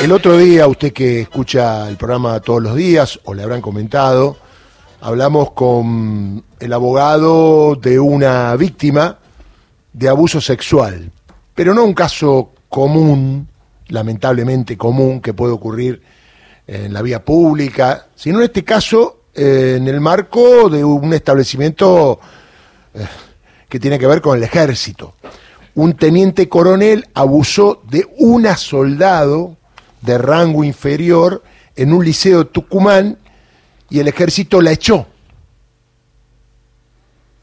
El otro día, usted que escucha el programa todos los días, o le habrán comentado, hablamos con el abogado de una víctima de abuso sexual, pero no un caso común, lamentablemente común, que puede ocurrir en la vía pública, sino en este caso eh, en el marco de un establecimiento eh, que tiene que ver con el ejército. Un teniente coronel abusó de una soldado de rango inferior en un liceo de Tucumán y el ejército la echó.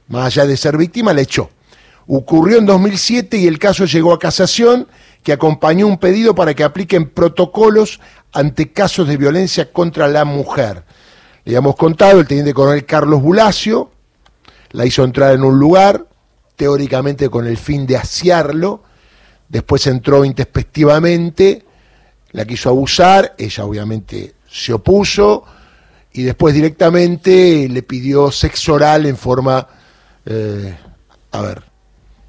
Más allá de ser víctima, la echó. Ocurrió en 2007 y el caso llegó a casación, que acompañó un pedido para que apliquen protocolos ante casos de violencia contra la mujer. Le habíamos contado, el teniente coronel Carlos Bulacio la hizo entrar en un lugar, teóricamente con el fin de asiarlo, después entró intespectivamente, la quiso abusar, ella obviamente se opuso y después directamente le pidió sexo oral en forma, eh, a ver,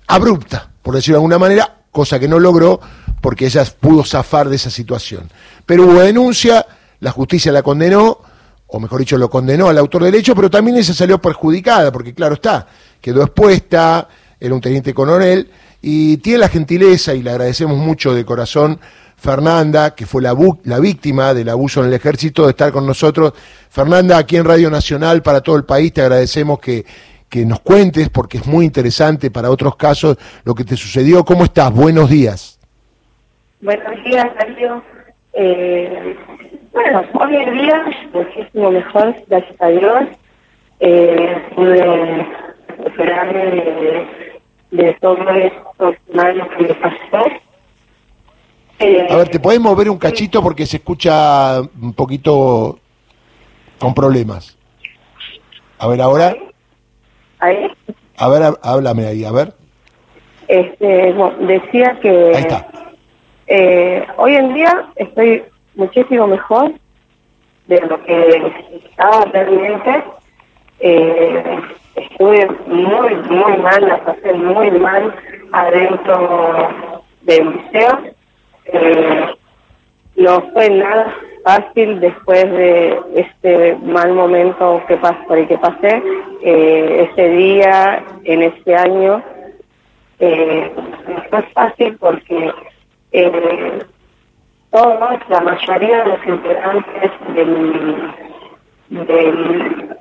abrupta, por decirlo de alguna manera, cosa que no logró porque ella pudo zafar de esa situación. Pero hubo denuncia, la justicia la condenó, o mejor dicho, lo condenó al autor del hecho, pero también ella salió perjudicada, porque claro está, quedó expuesta, era un teniente coronel, y tiene la gentileza, y le agradecemos mucho de corazón, Fernanda, que fue la, la, víctima del abuso en el ejército, de estar con nosotros. Fernanda, aquí en Radio Nacional, para todo el país, te agradecemos que, que nos cuentes, porque es muy interesante para otros casos lo que te sucedió. ¿Cómo estás? Buenos días. Buenos días, Darío. Eh, bueno, hoy en día muchísimo mejor, gracias a Dios. Eh, pude recuperarme de, de, todo esto que me pasó. Eh, a ver, ¿te podés mover un cachito porque se escucha un poquito con problemas? A ver, ahora. ¿Ahí? A ver, háblame ahí, a ver. Este, bueno, decía que... Ahí está. Eh, hoy en día estoy muchísimo mejor de lo que estaba realmente. Eh, estuve muy, muy mal, la pasé muy mal adentro del liceo. Eh, no fue nada fácil después de este mal momento que pasé, por el que pasé. Eh, ese día, en ese año, eh, no fue fácil porque todos, la mayoría de los integrantes del, del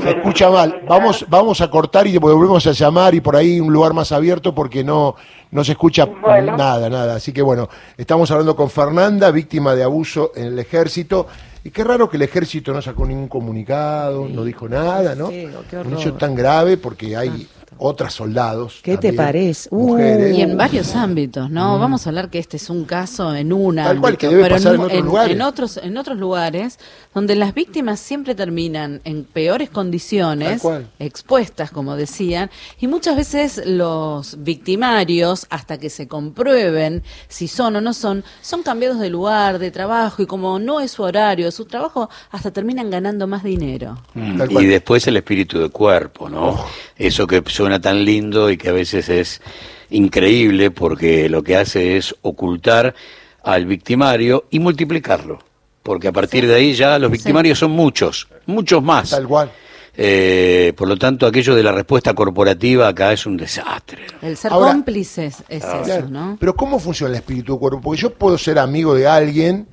Se escucha mal. Vamos, vamos a cortar y volvemos a llamar y por ahí un lugar más abierto porque no, no se escucha nada, nada. Así que bueno, estamos hablando con Fernanda, víctima de abuso en el ejército. Y qué raro que el ejército no sacó ningún comunicado, no dijo nada, ¿no? Un hecho tan grave porque hay otras soldados. ¿Qué te parece? y en varios ámbitos, ¿no? Mm. Vamos a hablar que este es un caso en una. Tal cual, que debe pasar en, otros lugares. En otros, en otros lugares, donde las víctimas siempre terminan en peores condiciones, expuestas, como decían, y muchas veces los victimarios, hasta que se comprueben si son o no son, son cambiados de lugar, de trabajo, y como no es su horario, su trabajo, hasta terminan ganando más dinero. Mm. y después el espíritu de cuerpo, ¿no? Oh. Eso que suena tan lindo y que a veces es increíble porque lo que hace es ocultar al victimario y multiplicarlo. Porque a partir de ahí ya los victimarios son muchos, muchos más. Tal cual. Eh, por lo tanto, aquello de la respuesta corporativa acá es un desastre. El ser cómplices es ah, eso, ¿no? Pero ¿cómo funciona el espíritu de cuerpo? Porque yo puedo ser amigo de alguien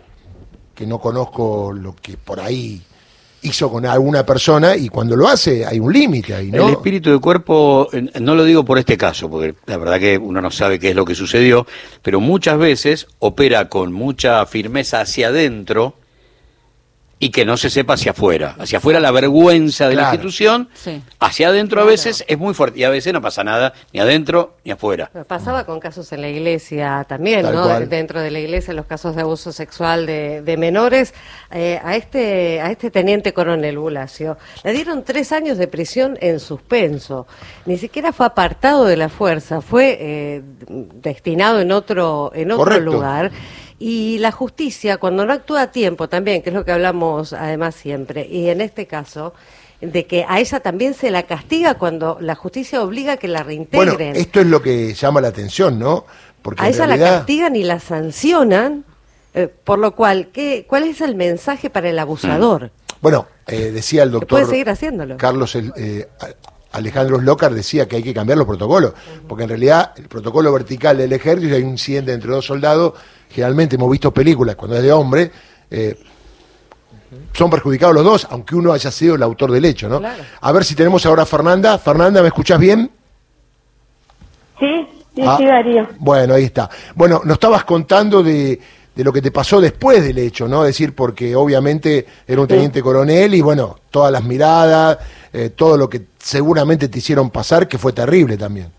que no conozco lo que por ahí hizo con alguna persona y cuando lo hace hay un límite ahí, ¿no? El espíritu de cuerpo, no lo digo por este caso, porque la verdad que uno no sabe qué es lo que sucedió, pero muchas veces opera con mucha firmeza hacia adentro y que no se sepa hacia afuera. Hacia afuera la vergüenza de la institución, hacia adentro a veces es muy fuerte y a veces no pasa nada ni adentro ni afuera. pasaba con casos en la iglesia también, ¿no? Dentro de la iglesia los casos de abuso sexual de, menores. Eh, a este a este teniente coronel Bulacio le dieron tres años de prisión en suspenso. Ni siquiera fue apartado de la fuerza, fue eh, destinado en otro en otro lugar. Y la justicia, cuando no actúa a tiempo también, que es lo que hablamos además siempre, y en este caso, de que a ella también se la castiga cuando la justicia obliga a que la reintegren. Bueno, esto es lo que llama la atención, ¿no? Porque a ella la castigan y la sancionan, eh, por lo cual, ¿qué, ¿cuál es el mensaje para el abusador? Bueno, eh, decía el doctor... Puede seguir haciéndolo. Carlos eh, Alejandro Slocar decía que hay que cambiar los protocolos, porque en realidad el protocolo vertical del ejército, hay un incidente entre dos soldados, generalmente hemos visto películas cuando es de hombre, son perjudicados los dos, aunque uno haya sido el autor del hecho, ¿no? A ver si tenemos ahora a Fernanda. Fernanda, ¿me escuchás bien? Sí, sí, ah, sí, Darío. Bueno, ahí está. Bueno, nos estabas contando de, de, lo que te pasó después del hecho, ¿no? Es decir, porque obviamente era un teniente coronel y bueno, todas las miradas, eh, todo lo que seguramente te hicieron pasar, que fue terrible también.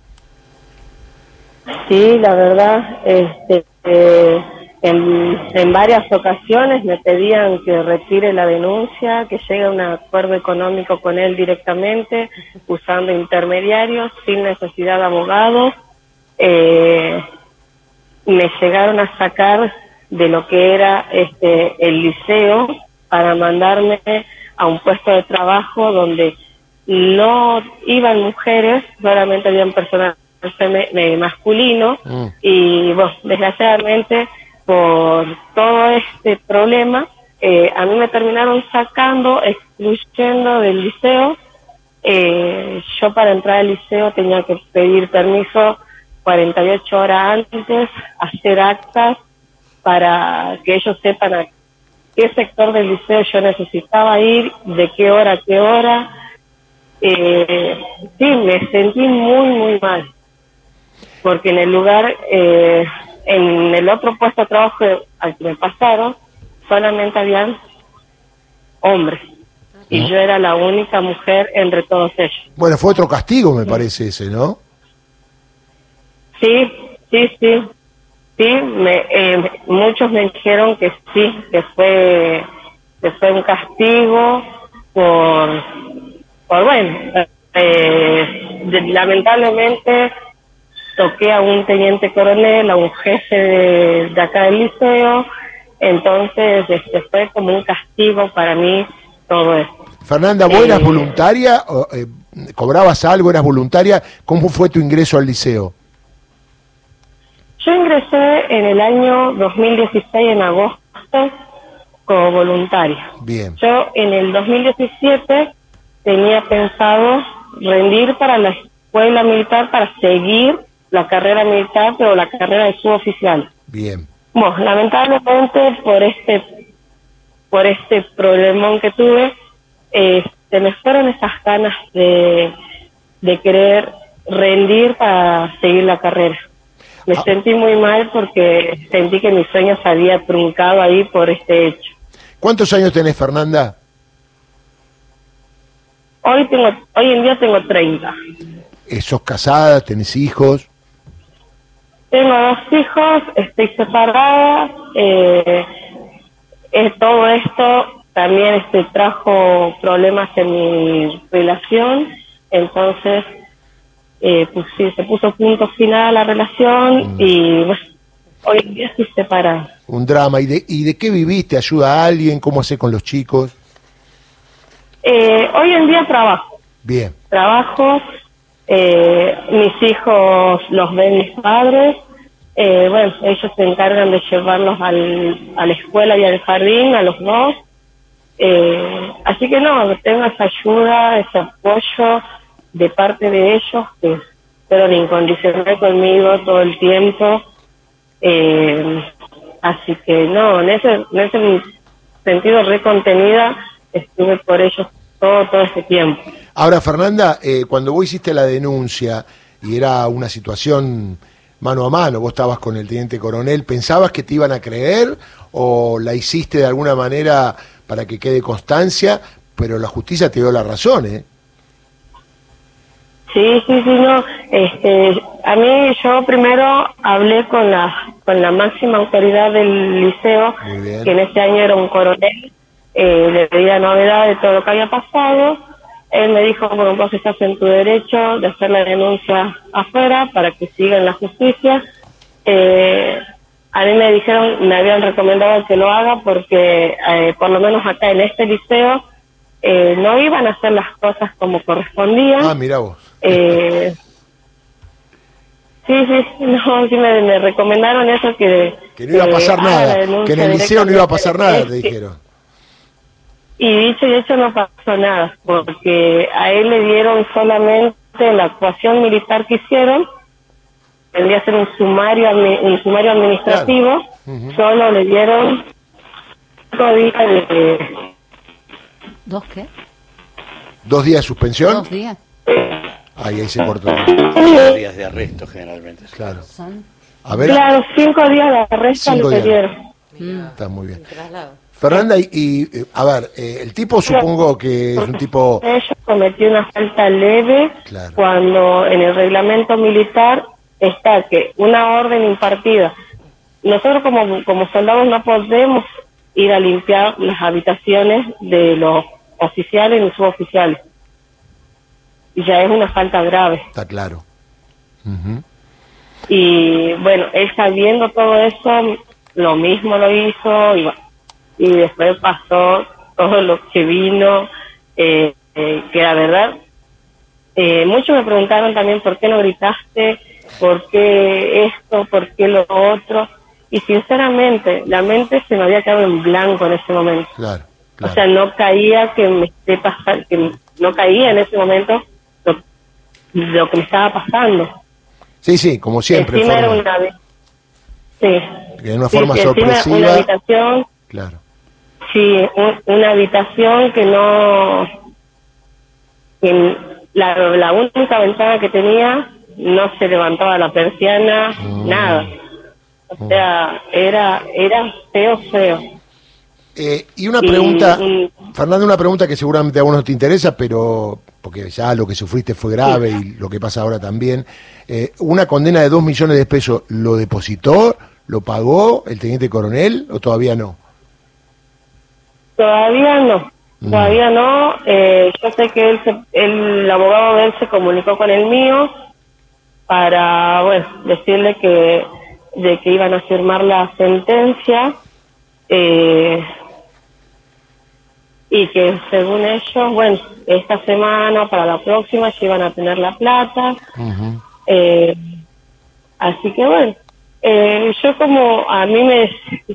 Sí, la verdad, este, eh, en, varias ocasiones me pedían que retire la denuncia, que llegue a un acuerdo económico con él directamente, usando intermediarios, sin necesidad de abogados. Eh, me llegaron a sacar de lo que era este el liceo para mandarme a un puesto de trabajo donde no iban mujeres, solamente habían personal masculino mm. y bueno, desgraciadamente por todo este problema, eh, a mí me terminaron sacando, excluyendo del liceo. Eh, yo para entrar al liceo tenía que pedir permiso 48 horas antes, hacer actas para que ellos sepan a qué sector del liceo yo necesitaba ir, de qué hora a qué hora. Eh, sí, me sentí muy, muy mal, porque en el lugar eh, en el otro puesto de trabajo al que me pasaron, solamente habían hombres. Y yo era la única mujer entre todos ellos. Bueno, fue otro castigo, me parece ese, ¿no? Sí, sí, sí. Sí, me, eh, muchos me dijeron que sí, que fue, que fue un castigo por, por bueno, eh, lamentablemente toqué a un teniente coronel, a un jefe de, acá del liceo, entonces este, fue como un castigo para mí todo esto. Fernanda, ¿vos eras eh, voluntaria? Eh, ¿Cobrabas algo? ¿Eras voluntaria? ¿Cómo fue tu ingreso al liceo? Yo ingresé en el año 2016, en agosto, como voluntaria. Bien. Yo en el 2017 tenía pensado rendir para la escuela militar para seguir la carrera militar, pero la carrera de suboficial. Bien. Bueno, lamentablemente por este por este problemón que tuve, eh, se me fueron esas ganas de, de querer rendir para seguir la carrera. Me ah. sentí muy mal porque sentí que mi sueño se había truncado ahí por este hecho. ¿Cuántos años tenés, Fernanda? Hoy tengo, hoy en día tengo 30. ¿Sos casada? ¿Tenés hijos? Tengo dos hijos, estoy separada. Eh, todo esto también este, trajo problemas en mi relación, entonces eh, pues sí, se puso punto final a la relación mm. y bueno, hoy en día estoy separada. Un drama. ¿Y de, ¿Y de qué viviste? ¿Ayuda a alguien? ¿Cómo hace con los chicos? Eh, hoy en día trabajo. Bien. Trabajo, eh, mis hijos los ven mis padres. Eh, bueno, ellos se encargan de llevarlos al, a la escuela y al jardín, a los dos. Eh, así que no, tengo esa ayuda, ese apoyo de parte de ellos que fueron incondicional conmigo todo el tiempo. Eh, así que no, en ese, en ese sentido recontenida estuve por ellos todo, todo ese tiempo. Ahora, Fernanda, eh, cuando vos hiciste la denuncia y era una situación mano a mano, vos estabas con el teniente coronel, ¿pensabas que te iban a creer o la hiciste de alguna manera para que quede constancia? Pero la justicia te dio la razón, ¿eh? Sí, sí, sí, no. Este, a mí yo primero hablé con la con la máxima autoridad del liceo, que en ese año era un coronel, eh, le pedía novedad de todo lo que había pasado él me dijo, bueno, vos estás en tu derecho de hacer la denuncia afuera para que siga en la justicia. Eh, a mí me dijeron, me habían recomendado que lo haga porque eh, por lo menos acá en este liceo eh, no iban a hacer las cosas como correspondían. Ah, mira vos. Sí, sí, no, sí me, recomendaron eso que... Que no iba a pasar nada, que en el liceo no iba a pasar nada, te dijeron. Y dicho y hecho no pasó nada, porque a él le dieron solamente la actuación militar que hicieron, tendría que ser un sumario, un sumario administrativo, solo le dieron cinco días de... ¿Dos qué? ¿Dos días de suspensión? Dos días. Ahí, ahí se cortó. Cinco días de arresto generalmente. Claro. A ver. Claro, cinco días de arresto le dieron. Está muy bien. Fernanda, y, a ver, eh, el tipo supongo que es un tipo... Ella cometió una falta leve cuando en el reglamento militar está que una orden impartida. Nosotros como, como soldados no podemos ir a limpiar las habitaciones de los oficiales ni suboficiales. Y ya es una falta grave. Está claro. Y bueno, él sabiendo todo eso, lo mismo lo hizo y, y después pasó todo lo que vino, eh, eh, que la verdad, eh, muchos me preguntaron también por qué no gritaste, por qué esto, por qué lo otro. Y sinceramente, la mente se me había quedado en blanco en ese momento. Claro, O sea, no caía que me esté pasando, que no caía en ese momento lo, lo, que me estaba pasando. Sí, sí, como siempre. Era una, sí. De una forma sorpresiva. Una habitación. Claro. Sí, una habitación que no. Que la, la única ventana que tenía no se levantaba la persiana, mm. nada. O sea, era, era feo, feo. Eh, y una pregunta, Fernando, una pregunta que seguramente a vos no te interesa, pero porque ya lo que sufriste fue grave y lo que pasa ahora también. Eh, una condena de dos millones de pesos, ¿lo depositó? ¿Lo pagó el teniente coronel o todavía no? Todavía no. Mm. Todavía no. Eh, yo sé que él el abogado de él se comunicó con el mío para, bueno, decirle que de que iban a firmar la sentencia eh, y que según ellos, bueno, esta semana para la próxima ya iban a tener la plata. eh, así que bueno, eh, yo como a mí me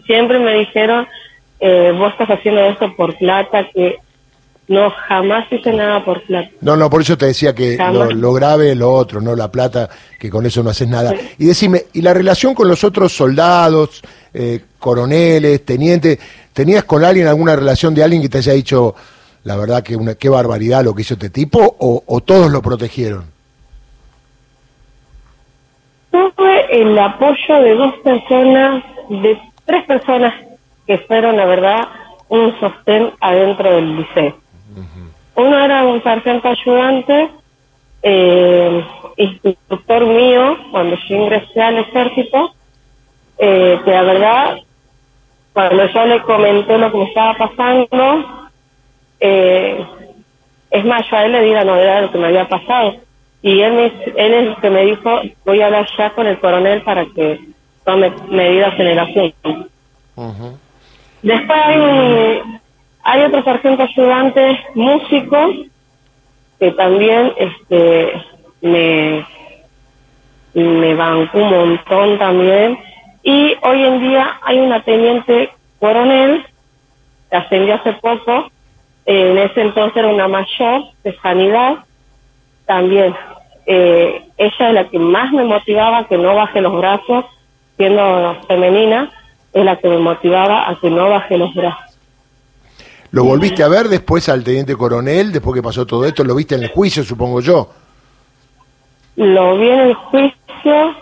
siempre me dijeron, eh, vos estás haciendo esto por plata, que no, jamás hice nada por plata. No, no, por eso te decía que lo, grave lo otro, no la plata, que con eso no haces nada. Y decime, ¿y la relación con los otros soldados, eh, coroneles, tenientes, tenías con alguien alguna relación de alguien que te haya dicho, la verdad que una, qué barbaridad lo que hizo este tipo, o, o todos lo protegieron? Tuve el apoyo de dos personas, de tres personas que fueron, la verdad, un sostén adentro del liceo. Uno era un sargento ayudante, eh, instructor mío, cuando yo ingresé al ejército, eh, que la verdad, cuando yo le comenté lo que me estaba pasando, eh, es más, yo a él le di la novedad de lo que me había pasado. Y él, me, él es el que me dijo, voy a hablar ya con el coronel para que tome medidas en el asunto. Después hay hay otro sargento ayudante músico que también este me, me bancó un montón también. Y hoy en día hay una teniente coronel que ascendió hace poco, en ese entonces era una mayor de sanidad, también. Eh, ella es la que más me motivaba que no baje los brazos, siendo femenina, es la que me motivaba a que no baje los brazos. ¿Lo volviste a ver después al teniente coronel, después que pasó todo esto? ¿Lo viste en el juicio, supongo yo? Lo vi en el juicio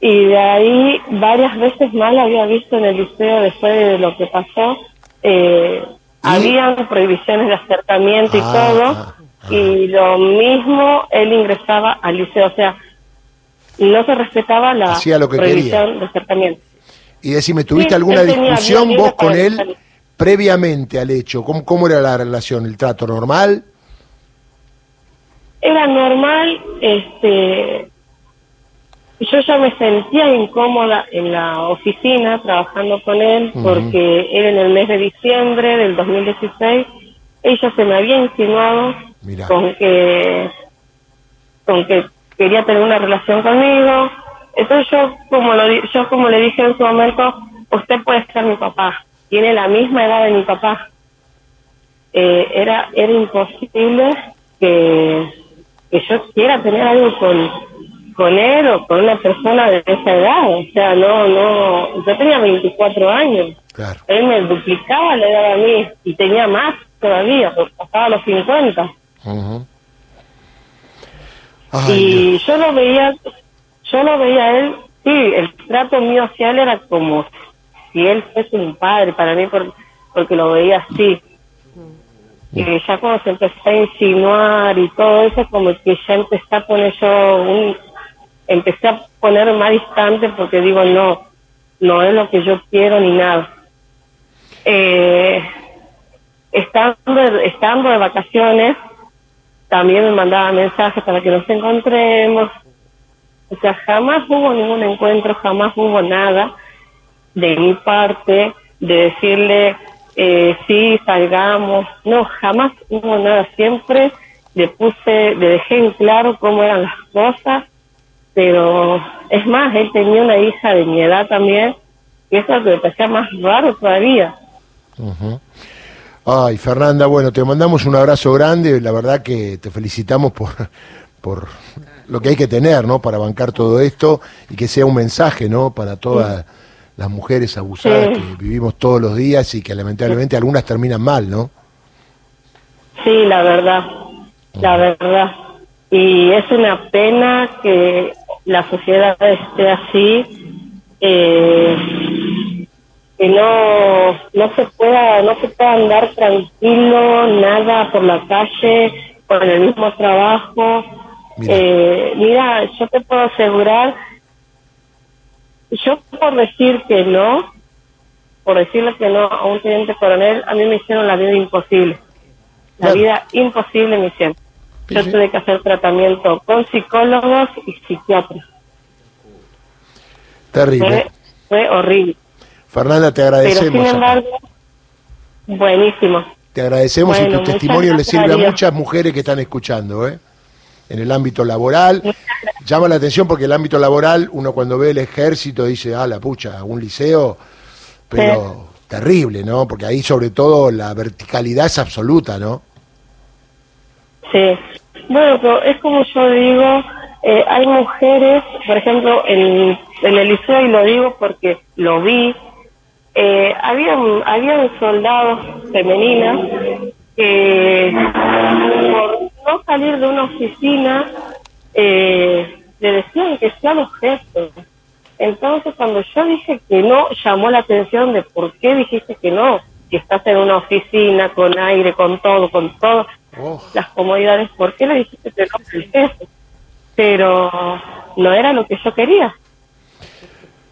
y de ahí varias veces más lo había visto en el liceo después de lo que pasó. Eh, Habían prohibiciones de acercamiento y ah, todo, ah, ah. y lo mismo él ingresaba al liceo, o sea, no se respetaba la prohibición de acercamiento. Y decime, ¿tuviste alguna discusión vos con él? previamente al hecho, ¿cómo, cómo era la relación? ¿El trato normal? Era normal, este, yo ya me sentía incómoda en la oficina trabajando con él porque era en el mes de diciembre del 2016. Ella se me había insinuado con que con que quería tener una relación conmigo. Entonces yo como, lo, yo como le dije en su momento, usted puede ser mi papá, tiene la misma edad de mi papá. Eh, era, era imposible que, que yo quiera tener algo con, con él o con una persona de esa edad. O sea, no, no, yo tenía 24 años. Él me duplicaba la edad a mí y tenía más todavía, porque pasaba los 50. y yo lo veía, yo lo veía a él, sí, el trato mío hacia él era como si él fuese un padre para mí, porque lo veía así. Y ya cuando se empezó a insinuar y todo eso, como que ya empecé a poner yo un, empecé a poner más distante porque digo, no, no es lo que yo quiero ni nada. Eh, estando, estando de vacaciones, también me mandaba mensajes para que nos encontremos. O sea, jamás hubo ningún encuentro, jamás hubo nada de mi parte de decirle, eh, sí, salgamos. No, jamás hubo nada. Siempre le puse, le dejé en claro cómo eran las cosas pero es más, él tenía una hija de mi edad también, y eso me parecía más raro todavía. Ay, Fernanda, bueno, te mandamos un abrazo grande, la verdad que te felicitamos por, por lo que hay que tener, ¿no? Para bancar todo esto y que sea un mensaje, ¿no? Para todas las mujeres abusadas que vivimos todos los días y que lamentablemente algunas terminan mal, ¿no? Sí, la verdad, la verdad. Y es una pena que la sociedad esté así, eh, que no no se pueda no se pueda andar tranquilo nada por la calle con el mismo trabajo. Mira. Eh, mira, yo te puedo asegurar, yo por decir que no, por decirle que no a un teniente coronel, a mí me hicieron la vida imposible. La vida imposible me hicieron. Yo tuve que hacer tratamiento con psicólogos y psiquiatras. Terrible. Fue, horrible. Fernanda, te agradecemos. Pero sin embargo, buenísimo. Te agradecemos y tu testimonio le sirve a muchas mujeres que están escuchando, ¿eh? En el ámbito laboral. Llama la atención porque el ámbito laboral, uno cuando ve el ejército dice, ah, la pucha, un liceo, pero terrible, ¿no? Porque ahí sobre todo la verticalidad es absoluta, ¿no? Sí. Bueno, pero es como yo digo, eh, hay mujeres, por ejemplo, en, en, el liceo, y lo digo porque lo vi, eh, habían, habían soldados femeninas que por salir de una oficina eh, le decían que sea los jefes. Entonces, cuando yo dije que no, llamó la atención de por qué dijiste que no, que estás en una oficina con aire, con todo, con todo. Oh. las comodidades, ¿por qué le dijiste que no el jefe? Pero no era lo que yo quería.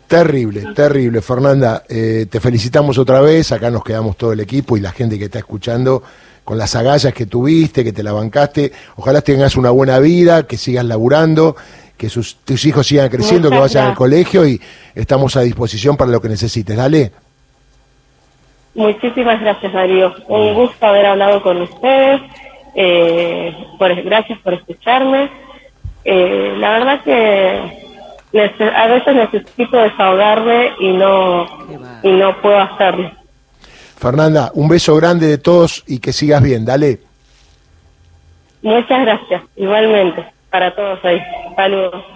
Terrible, terrible, Fernanda. Eh, te felicitamos otra vez. Acá nos quedamos todo el equipo y la gente que está escuchando con las agallas que tuviste, que te la bancaste. Ojalá tengas una buena vida, que sigas laburando, que sus, tus hijos sigan creciendo, que vayan al colegio y estamos a disposición para lo que necesites. Dale. Muchísimas gracias, Darío. Un gusto haber hablado con ustedes eh, por, gracias por escucharme. Eh, la verdad que a veces necesito desahogarme y no, y no puedo hacerlo. Fernanda, un beso grande de todos y que sigas bien, dale. Muchas gracias, igualmente, para todos ahí. Saludos.